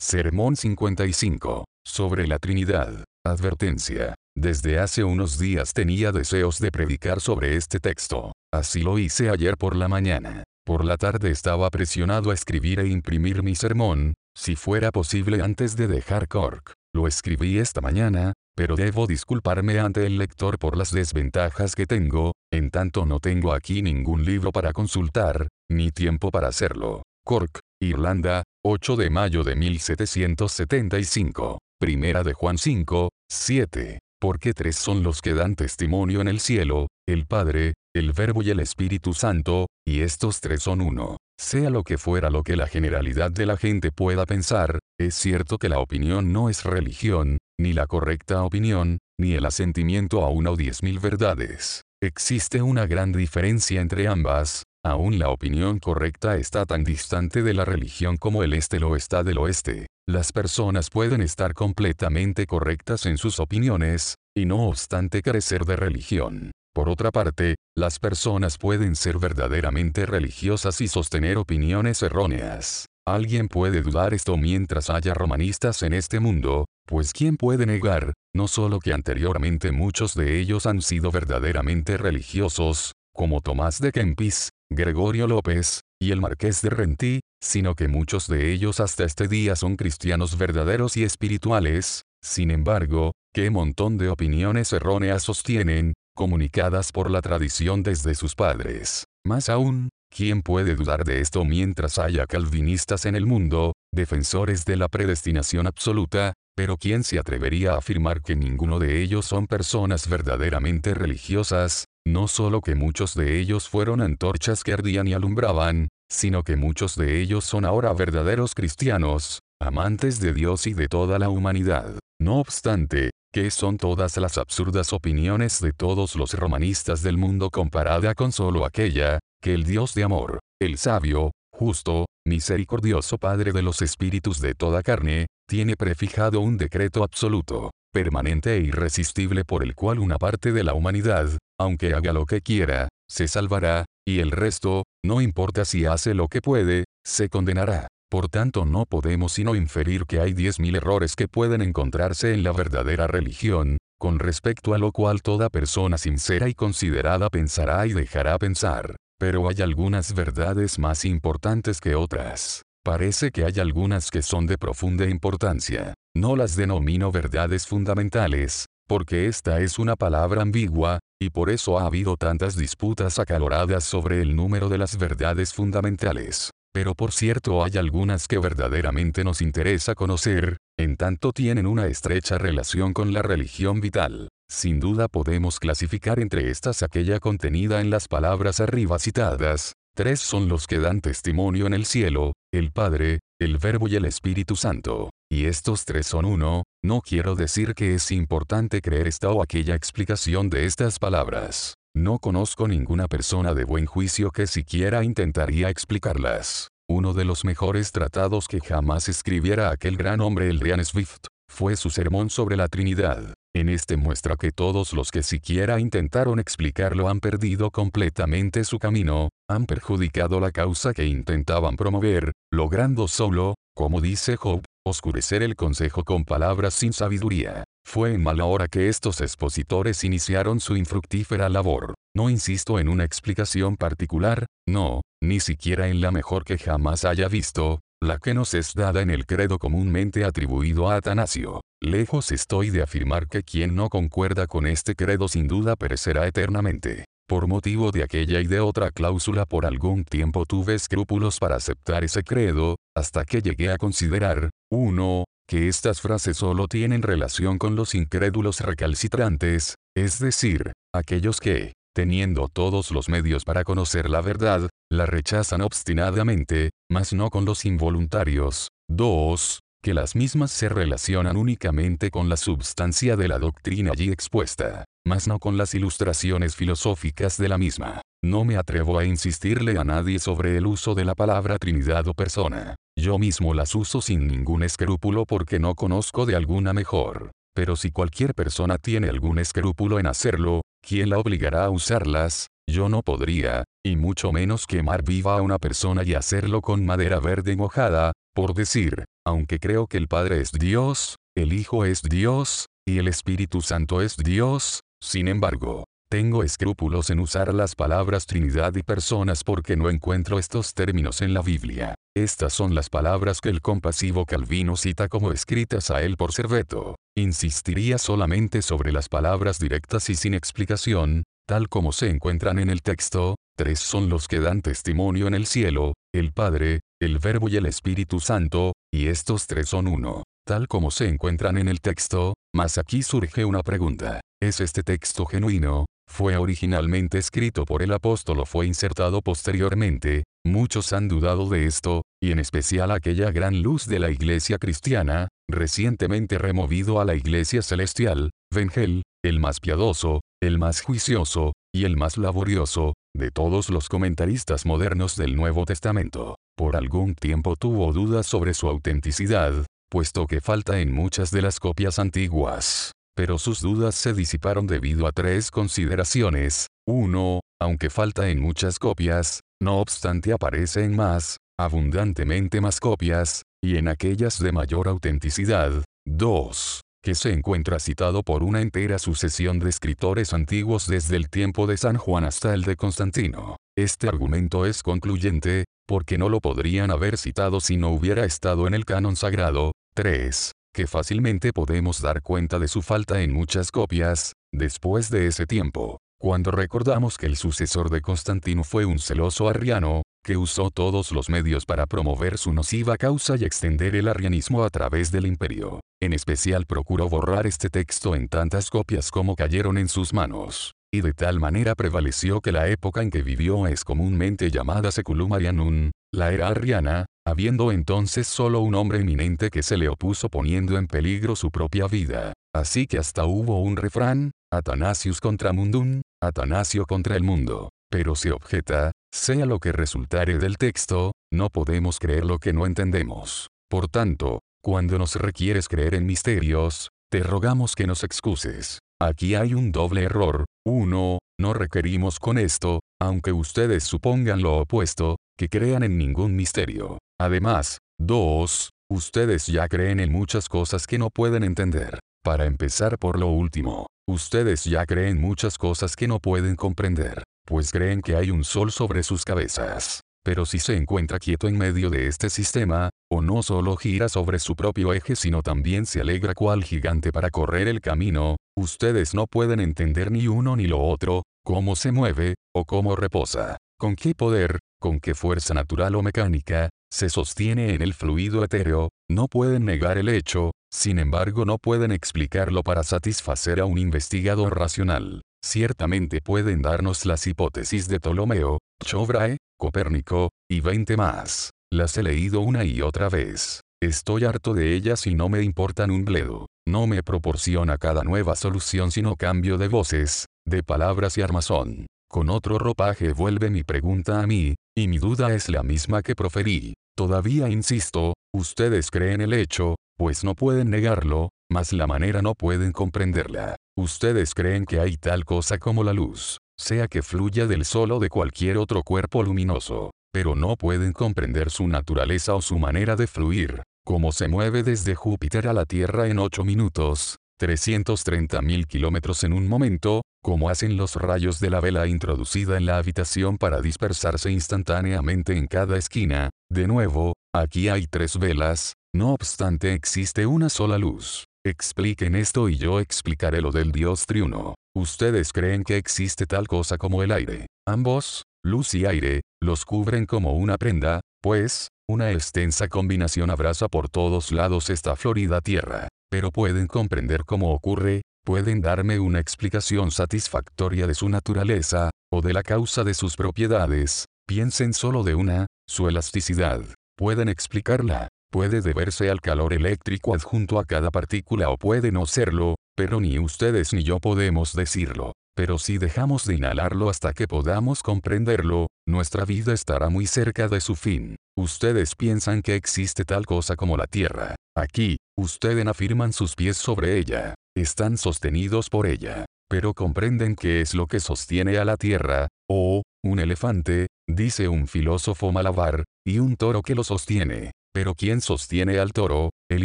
Sermón 55. Sobre la Trinidad. Advertencia. Desde hace unos días tenía deseos de predicar sobre este texto. Así lo hice ayer por la mañana. Por la tarde estaba presionado a escribir e imprimir mi sermón, si fuera posible antes de dejar Cork. Lo escribí esta mañana, pero debo disculparme ante el lector por las desventajas que tengo, en tanto no tengo aquí ningún libro para consultar, ni tiempo para hacerlo. Cork, Irlanda, 8 de mayo de 1775. Primera de Juan 5, 7. Porque tres son los que dan testimonio en el cielo, el Padre, el Verbo y el Espíritu Santo, y estos tres son uno. Sea lo que fuera lo que la generalidad de la gente pueda pensar, es cierto que la opinión no es religión, ni la correcta opinión, ni el asentimiento a una o diez mil verdades. Existe una gran diferencia entre ambas, Aún la opinión correcta está tan distante de la religión como el este lo está del oeste. Las personas pueden estar completamente correctas en sus opiniones, y no obstante carecer de religión. Por otra parte, las personas pueden ser verdaderamente religiosas y sostener opiniones erróneas. Alguien puede dudar esto mientras haya romanistas en este mundo, pues ¿quién puede negar, no solo que anteriormente muchos de ellos han sido verdaderamente religiosos, como Tomás de Kempis, Gregorio López, y el Marqués de Rentí, sino que muchos de ellos hasta este día son cristianos verdaderos y espirituales, sin embargo, qué montón de opiniones erróneas sostienen, comunicadas por la tradición desde sus padres. Más aún, ¿quién puede dudar de esto mientras haya calvinistas en el mundo, defensores de la predestinación absoluta, pero ¿quién se atrevería a afirmar que ninguno de ellos son personas verdaderamente religiosas, no solo que muchos de ellos fueron antorchas que ardían y alumbraban, sino que muchos de ellos son ahora verdaderos cristianos, amantes de Dios y de toda la humanidad. No obstante, ¿qué son todas las absurdas opiniones de todos los romanistas del mundo comparada con solo aquella, que el Dios de amor, el sabio, justo, misericordioso Padre de los espíritus de toda carne, tiene prefijado un decreto absoluto, permanente e irresistible por el cual una parte de la humanidad, aunque haga lo que quiera, se salvará, y el resto, no importa si hace lo que puede, se condenará. Por tanto no podemos sino inferir que hay 10.000 errores que pueden encontrarse en la verdadera religión, con respecto a lo cual toda persona sincera y considerada pensará y dejará pensar. Pero hay algunas verdades más importantes que otras. Parece que hay algunas que son de profunda importancia. No las denomino verdades fundamentales, porque esta es una palabra ambigua, y por eso ha habido tantas disputas acaloradas sobre el número de las verdades fundamentales. Pero por cierto hay algunas que verdaderamente nos interesa conocer, en tanto tienen una estrecha relación con la religión vital. Sin duda podemos clasificar entre estas aquella contenida en las palabras arriba citadas, Tres son los que dan testimonio en el cielo, el Padre, el Verbo y el Espíritu Santo. Y estos tres son uno, no quiero decir que es importante creer esta o aquella explicación de estas palabras. No conozco ninguna persona de buen juicio que siquiera intentaría explicarlas. Uno de los mejores tratados que jamás escribiera aquel gran hombre Eldrian Swift, fue su sermón sobre la Trinidad. En este muestra que todos los que siquiera intentaron explicarlo han perdido completamente su camino, han perjudicado la causa que intentaban promover, logrando solo, como dice Job, oscurecer el consejo con palabras sin sabiduría. Fue en mala hora que estos expositores iniciaron su infructífera labor. No insisto en una explicación particular, no, ni siquiera en la mejor que jamás haya visto, la que nos es dada en el credo comúnmente atribuido a Atanasio. Lejos estoy de afirmar que quien no concuerda con este credo sin duda perecerá eternamente. Por motivo de aquella y de otra cláusula por algún tiempo tuve escrúpulos para aceptar ese credo, hasta que llegué a considerar, 1. Que estas frases solo tienen relación con los incrédulos recalcitrantes, es decir, aquellos que, teniendo todos los medios para conocer la verdad, la rechazan obstinadamente, mas no con los involuntarios. 2. Que las mismas se relacionan únicamente con la substancia de la doctrina allí expuesta, mas no con las ilustraciones filosóficas de la misma. No me atrevo a insistirle a nadie sobre el uso de la palabra Trinidad o persona. Yo mismo las uso sin ningún escrúpulo porque no conozco de alguna mejor. Pero si cualquier persona tiene algún escrúpulo en hacerlo, ¿quién la obligará a usarlas? Yo no podría, y mucho menos quemar viva a una persona y hacerlo con madera verde mojada, por decir, aunque creo que el Padre es Dios, el Hijo es Dios, y el Espíritu Santo es Dios, sin embargo, tengo escrúpulos en usar las palabras Trinidad y personas porque no encuentro estos términos en la Biblia. Estas son las palabras que el compasivo Calvino cita como escritas a él por Serveto. Insistiría solamente sobre las palabras directas y sin explicación, tal como se encuentran en el texto, tres son los que dan testimonio en el cielo, el Padre, el Verbo y el Espíritu Santo, y estos tres son uno, tal como se encuentran en el texto, mas aquí surge una pregunta. ¿Es este texto genuino? Fue originalmente escrito por el apóstol fue insertado posteriormente, muchos han dudado de esto, y en especial aquella gran luz de la iglesia cristiana, recientemente removido a la iglesia celestial, Vengel, el más piadoso, el más juicioso, y el más laborioso, de todos los comentaristas modernos del Nuevo Testamento. Por algún tiempo tuvo dudas sobre su autenticidad, puesto que falta en muchas de las copias antiguas pero sus dudas se disiparon debido a tres consideraciones. 1. Aunque falta en muchas copias, no obstante aparece en más, abundantemente más copias, y en aquellas de mayor autenticidad. 2. Que se encuentra citado por una entera sucesión de escritores antiguos desde el tiempo de San Juan hasta el de Constantino. Este argumento es concluyente, porque no lo podrían haber citado si no hubiera estado en el canon sagrado. 3 que fácilmente podemos dar cuenta de su falta en muchas copias, después de ese tiempo, cuando recordamos que el sucesor de Constantino fue un celoso arriano, que usó todos los medios para promover su nociva causa y extender el arrianismo a través del imperio. En especial procuró borrar este texto en tantas copias como cayeron en sus manos. Y de tal manera prevaleció que la época en que vivió es comúnmente llamada Seculum Arianum, la era arriana, habiendo entonces solo un hombre eminente que se le opuso poniendo en peligro su propia vida. Así que hasta hubo un refrán, Atanasius contra Mundum, Atanasio contra el mundo. Pero se objeta, sea lo que resultare del texto, no podemos creer lo que no entendemos. Por tanto, cuando nos requieres creer en misterios, te rogamos que nos excuses. Aquí hay un doble error. 1. No requerimos con esto, aunque ustedes supongan lo opuesto, que crean en ningún misterio. Además, 2. Ustedes ya creen en muchas cosas que no pueden entender. Para empezar por lo último, ustedes ya creen muchas cosas que no pueden comprender, pues creen que hay un sol sobre sus cabezas. Pero si se encuentra quieto en medio de este sistema, o no solo gira sobre su propio eje sino también se alegra cual gigante para correr el camino, ustedes no pueden entender ni uno ni lo otro, cómo se mueve, o cómo reposa, con qué poder, con qué fuerza natural o mecánica, se sostiene en el fluido etéreo, no pueden negar el hecho, sin embargo no pueden explicarlo para satisfacer a un investigador racional. Ciertamente pueden darnos las hipótesis de Ptolomeo, Chobrae, Copérnico, y 20 más. Las he leído una y otra vez. Estoy harto de ellas y no me importan un bledo. No me proporciona cada nueva solución sino cambio de voces, de palabras y armazón. Con otro ropaje vuelve mi pregunta a mí, y mi duda es la misma que proferí. Todavía insisto, ustedes creen el hecho, pues no pueden negarlo, mas la manera no pueden comprenderla. Ustedes creen que hay tal cosa como la luz, sea que fluya del sol o de cualquier otro cuerpo luminoso, pero no pueden comprender su naturaleza o su manera de fluir, como se mueve desde Júpiter a la Tierra en 8 minutos, 330.000 kilómetros en un momento, como hacen los rayos de la vela introducida en la habitación para dispersarse instantáneamente en cada esquina. De nuevo, aquí hay tres velas, no obstante existe una sola luz. Expliquen esto y yo explicaré lo del Dios triuno. Ustedes creen que existe tal cosa como el aire. Ambos, luz y aire, los cubren como una prenda, pues, una extensa combinación abraza por todos lados esta florida tierra pero pueden comprender cómo ocurre, pueden darme una explicación satisfactoria de su naturaleza, o de la causa de sus propiedades, piensen solo de una, su elasticidad. Pueden explicarla, puede deberse al calor eléctrico adjunto a cada partícula o puede no serlo, pero ni ustedes ni yo podemos decirlo. Pero si dejamos de inhalarlo hasta que podamos comprenderlo, nuestra vida estará muy cerca de su fin. Ustedes piensan que existe tal cosa como la Tierra. Aquí, ustedes afirman sus pies sobre ella. Están sostenidos por ella. Pero comprenden qué es lo que sostiene a la Tierra, o, un elefante, dice un filósofo malabar, y un toro que lo sostiene. Pero quien sostiene al toro, el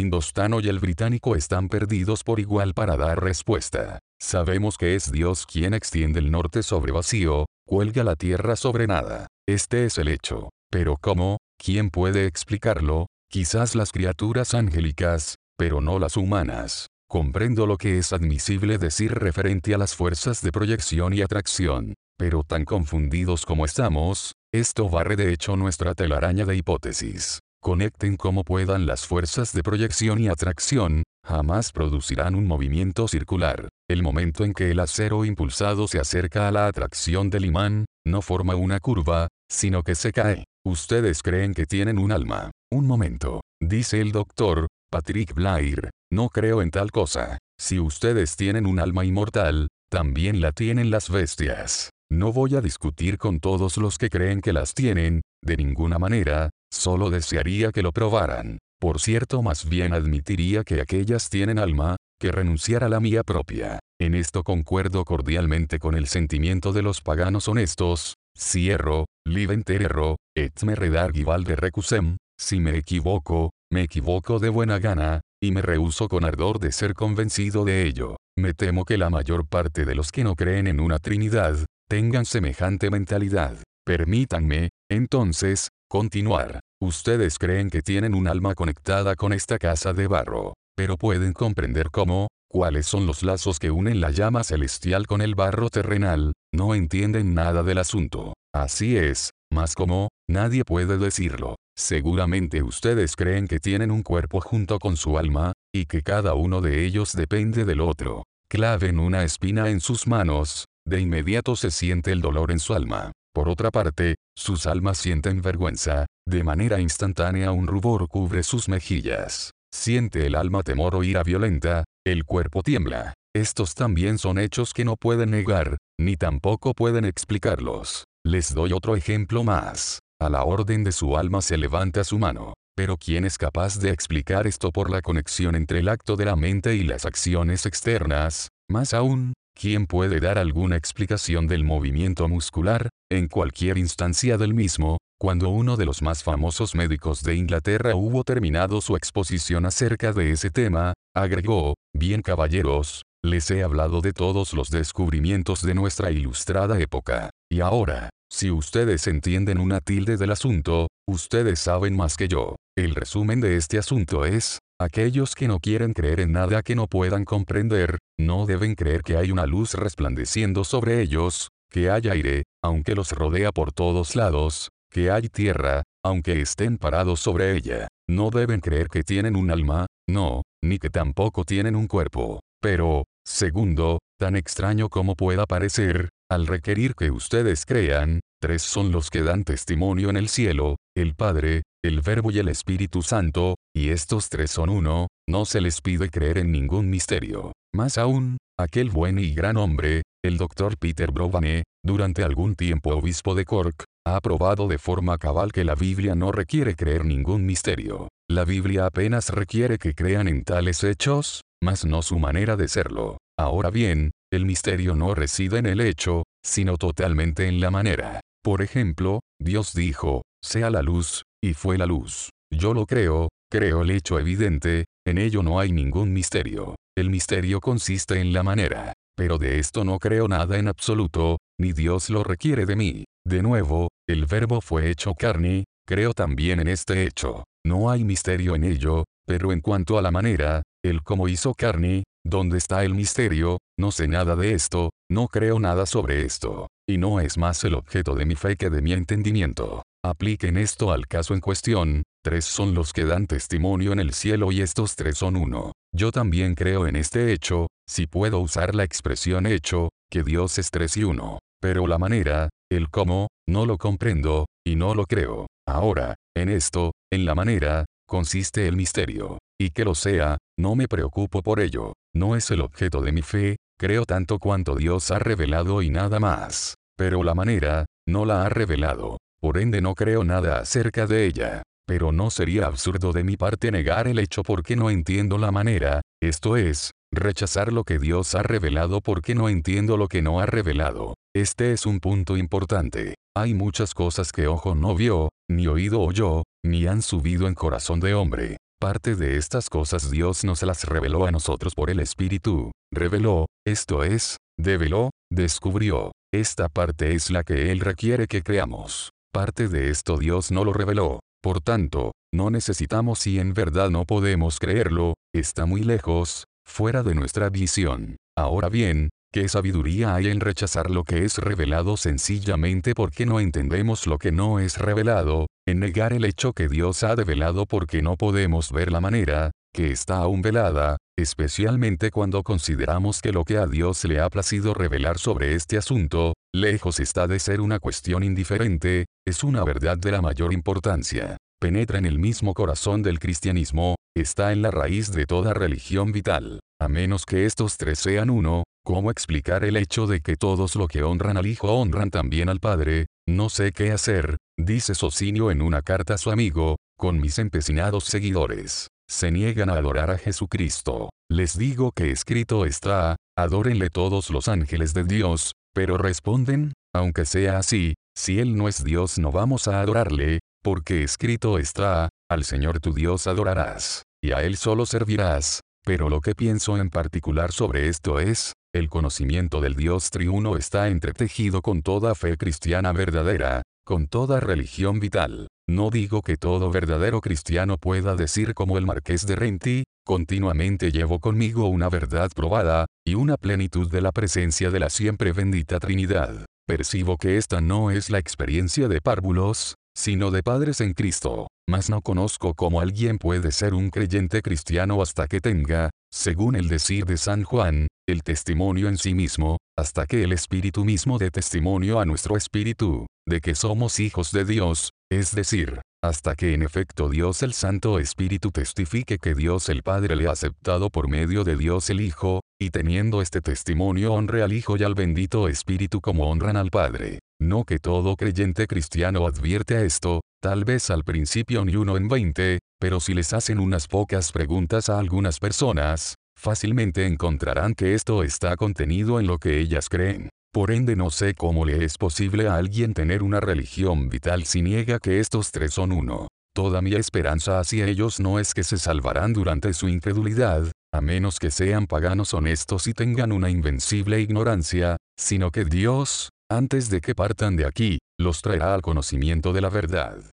indostano y el británico están perdidos por igual para dar respuesta. Sabemos que es Dios quien extiende el norte sobre vacío, cuelga la tierra sobre nada. Este es el hecho. Pero ¿cómo? ¿Quién puede explicarlo? Quizás las criaturas angélicas, pero no las humanas. Comprendo lo que es admisible decir referente a las fuerzas de proyección y atracción, pero tan confundidos como estamos, esto barre de hecho nuestra telaraña de hipótesis. Conecten como puedan las fuerzas de proyección y atracción, jamás producirán un movimiento circular. El momento en que el acero impulsado se acerca a la atracción del imán, no forma una curva, sino que se cae. Ustedes creen que tienen un alma. Un momento, dice el doctor, Patrick Blair, no creo en tal cosa. Si ustedes tienen un alma inmortal, también la tienen las bestias. No voy a discutir con todos los que creen que las tienen, de ninguna manera, solo desearía que lo probaran. Por cierto, más bien admitiría que aquellas tienen alma, que renunciar a la mía propia. En esto concuerdo cordialmente con el sentimiento de los paganos honestos, cierro, liventerero, et me redargi valde recusem, si me equivoco, me equivoco de buena gana, y me rehuso con ardor de ser convencido de ello. Me temo que la mayor parte de los que no creen en una Trinidad, tengan semejante mentalidad. Permítanme, entonces, continuar. Ustedes creen que tienen un alma conectada con esta casa de barro, pero pueden comprender cómo, cuáles son los lazos que unen la llama celestial con el barro terrenal, no entienden nada del asunto. Así es, más como, nadie puede decirlo. Seguramente ustedes creen que tienen un cuerpo junto con su alma, y que cada uno de ellos depende del otro. Claven una espina en sus manos, de inmediato se siente el dolor en su alma. Por otra parte, sus almas sienten vergüenza, de manera instantánea un rubor cubre sus mejillas. Siente el alma temor o ira violenta, el cuerpo tiembla. Estos también son hechos que no pueden negar, ni tampoco pueden explicarlos. Les doy otro ejemplo más. A la orden de su alma se levanta su mano. Pero ¿quién es capaz de explicar esto por la conexión entre el acto de la mente y las acciones externas? Más aún, ¿quién puede dar alguna explicación del movimiento muscular, en cualquier instancia del mismo? Cuando uno de los más famosos médicos de Inglaterra hubo terminado su exposición acerca de ese tema, agregó, bien caballeros, les he hablado de todos los descubrimientos de nuestra ilustrada época. Y ahora, si ustedes entienden una tilde del asunto, ustedes saben más que yo. El resumen de este asunto es, Aquellos que no quieren creer en nada que no puedan comprender, no deben creer que hay una luz resplandeciendo sobre ellos, que hay aire, aunque los rodea por todos lados, que hay tierra, aunque estén parados sobre ella. No deben creer que tienen un alma, no, ni que tampoco tienen un cuerpo. Pero, segundo, tan extraño como pueda parecer, al requerir que ustedes crean, tres son los que dan testimonio en el cielo, el Padre, el Verbo y el Espíritu Santo, y estos tres son uno, no se les pide creer en ningún misterio. Más aún, aquel buen y gran hombre, el Dr. Peter Brovane, durante algún tiempo obispo de Cork, ha probado de forma cabal que la Biblia no requiere creer ningún misterio. La Biblia apenas requiere que crean en tales hechos, mas no su manera de serlo. Ahora bien, el misterio no reside en el hecho, sino totalmente en la manera. Por ejemplo, Dios dijo, sea la luz, y fue la luz. Yo lo creo, creo el hecho evidente, en ello no hay ningún misterio. El misterio consiste en la manera. Pero de esto no creo nada en absoluto, ni Dios lo requiere de mí. De nuevo, el verbo fue hecho carne, creo también en este hecho. No hay misterio en ello, pero en cuanto a la manera, el cómo hizo carne, ¿dónde está el misterio? No sé nada de esto, no creo nada sobre esto. Y no es más el objeto de mi fe que de mi entendimiento. Apliquen esto al caso en cuestión, tres son los que dan testimonio en el cielo y estos tres son uno. Yo también creo en este hecho, si puedo usar la expresión hecho, que Dios es tres y uno. Pero la manera, el cómo, no lo comprendo, y no lo creo. Ahora, en esto, en la manera, consiste el misterio. Y que lo sea, no me preocupo por ello. No es el objeto de mi fe, creo tanto cuanto Dios ha revelado y nada más. Pero la manera, no la ha revelado. Por ende no creo nada acerca de ella. pero no sería absurdo de mi parte negar el hecho porque no entiendo la manera, esto es, rechazar lo que Dios ha revelado porque no entiendo lo que no ha revelado. Este es un punto importante. Hay muchas cosas que ojo no vio, ni oído oyó, ni han subido en corazón de hombre. Parte de estas cosas Dios nos las reveló a nosotros por el Espíritu. Reveló, esto es, develó, descubrió. Esta parte es la que Él requiere que creamos. Parte de esto Dios no lo reveló. Por tanto, no necesitamos y en verdad no podemos creerlo, está muy lejos, fuera de nuestra visión. Ahora bien, ¿qué sabiduría hay en rechazar lo que es revelado sencillamente porque no entendemos lo que no es revelado, en negar el hecho que Dios ha develado porque no podemos ver la manera, que está aún velada, especialmente cuando consideramos que lo que a Dios le ha placido revelar sobre este asunto, lejos está de ser una cuestión indiferente, es una verdad de la mayor importancia penetra en el mismo corazón del cristianismo, está en la raíz de toda religión vital. A menos que estos tres sean uno, ¿cómo explicar el hecho de que todos los que honran al Hijo honran también al Padre? No sé qué hacer, dice Socinio en una carta a su amigo, con mis empecinados seguidores. Se niegan a adorar a Jesucristo. Les digo que escrito está, adórenle todos los ángeles de Dios, pero responden, aunque sea así, si Él no es Dios no vamos a adorarle, porque escrito está, al Señor tu Dios adorarás, y a Él solo servirás. Pero lo que pienso en particular sobre esto es, el conocimiento del Dios triuno está entretejido con toda fe cristiana verdadera, con toda religión vital. No digo que todo verdadero cristiano pueda decir como el marqués de Renti, continuamente llevo conmigo una verdad probada, y una plenitud de la presencia de la siempre bendita Trinidad. Percibo que esta no es la experiencia de párvulos, sino de padres en Cristo. Mas no conozco cómo alguien puede ser un creyente cristiano hasta que tenga, según el decir de San Juan, el testimonio en sí mismo, hasta que el Espíritu mismo dé testimonio a nuestro espíritu, de que somos hijos de Dios, es decir, hasta que en efecto Dios el Santo Espíritu testifique que Dios el Padre le ha aceptado por medio de Dios el Hijo, y teniendo este testimonio honre al Hijo y al bendito Espíritu como honran al Padre. No que todo creyente cristiano advierte esto, tal vez al principio ni uno en veinte, pero si les hacen unas pocas preguntas a algunas personas, fácilmente encontrarán que esto está contenido en lo que ellas creen. Por ende no sé cómo le es posible a alguien tener una religión vital si niega que estos tres son uno. Toda mi esperanza hacia ellos no es que se salvarán durante su incredulidad, a menos que sean paganos honestos y tengan una invencible ignorancia, sino que Dios, antes de que partan de aquí, los traerá al conocimiento de la verdad.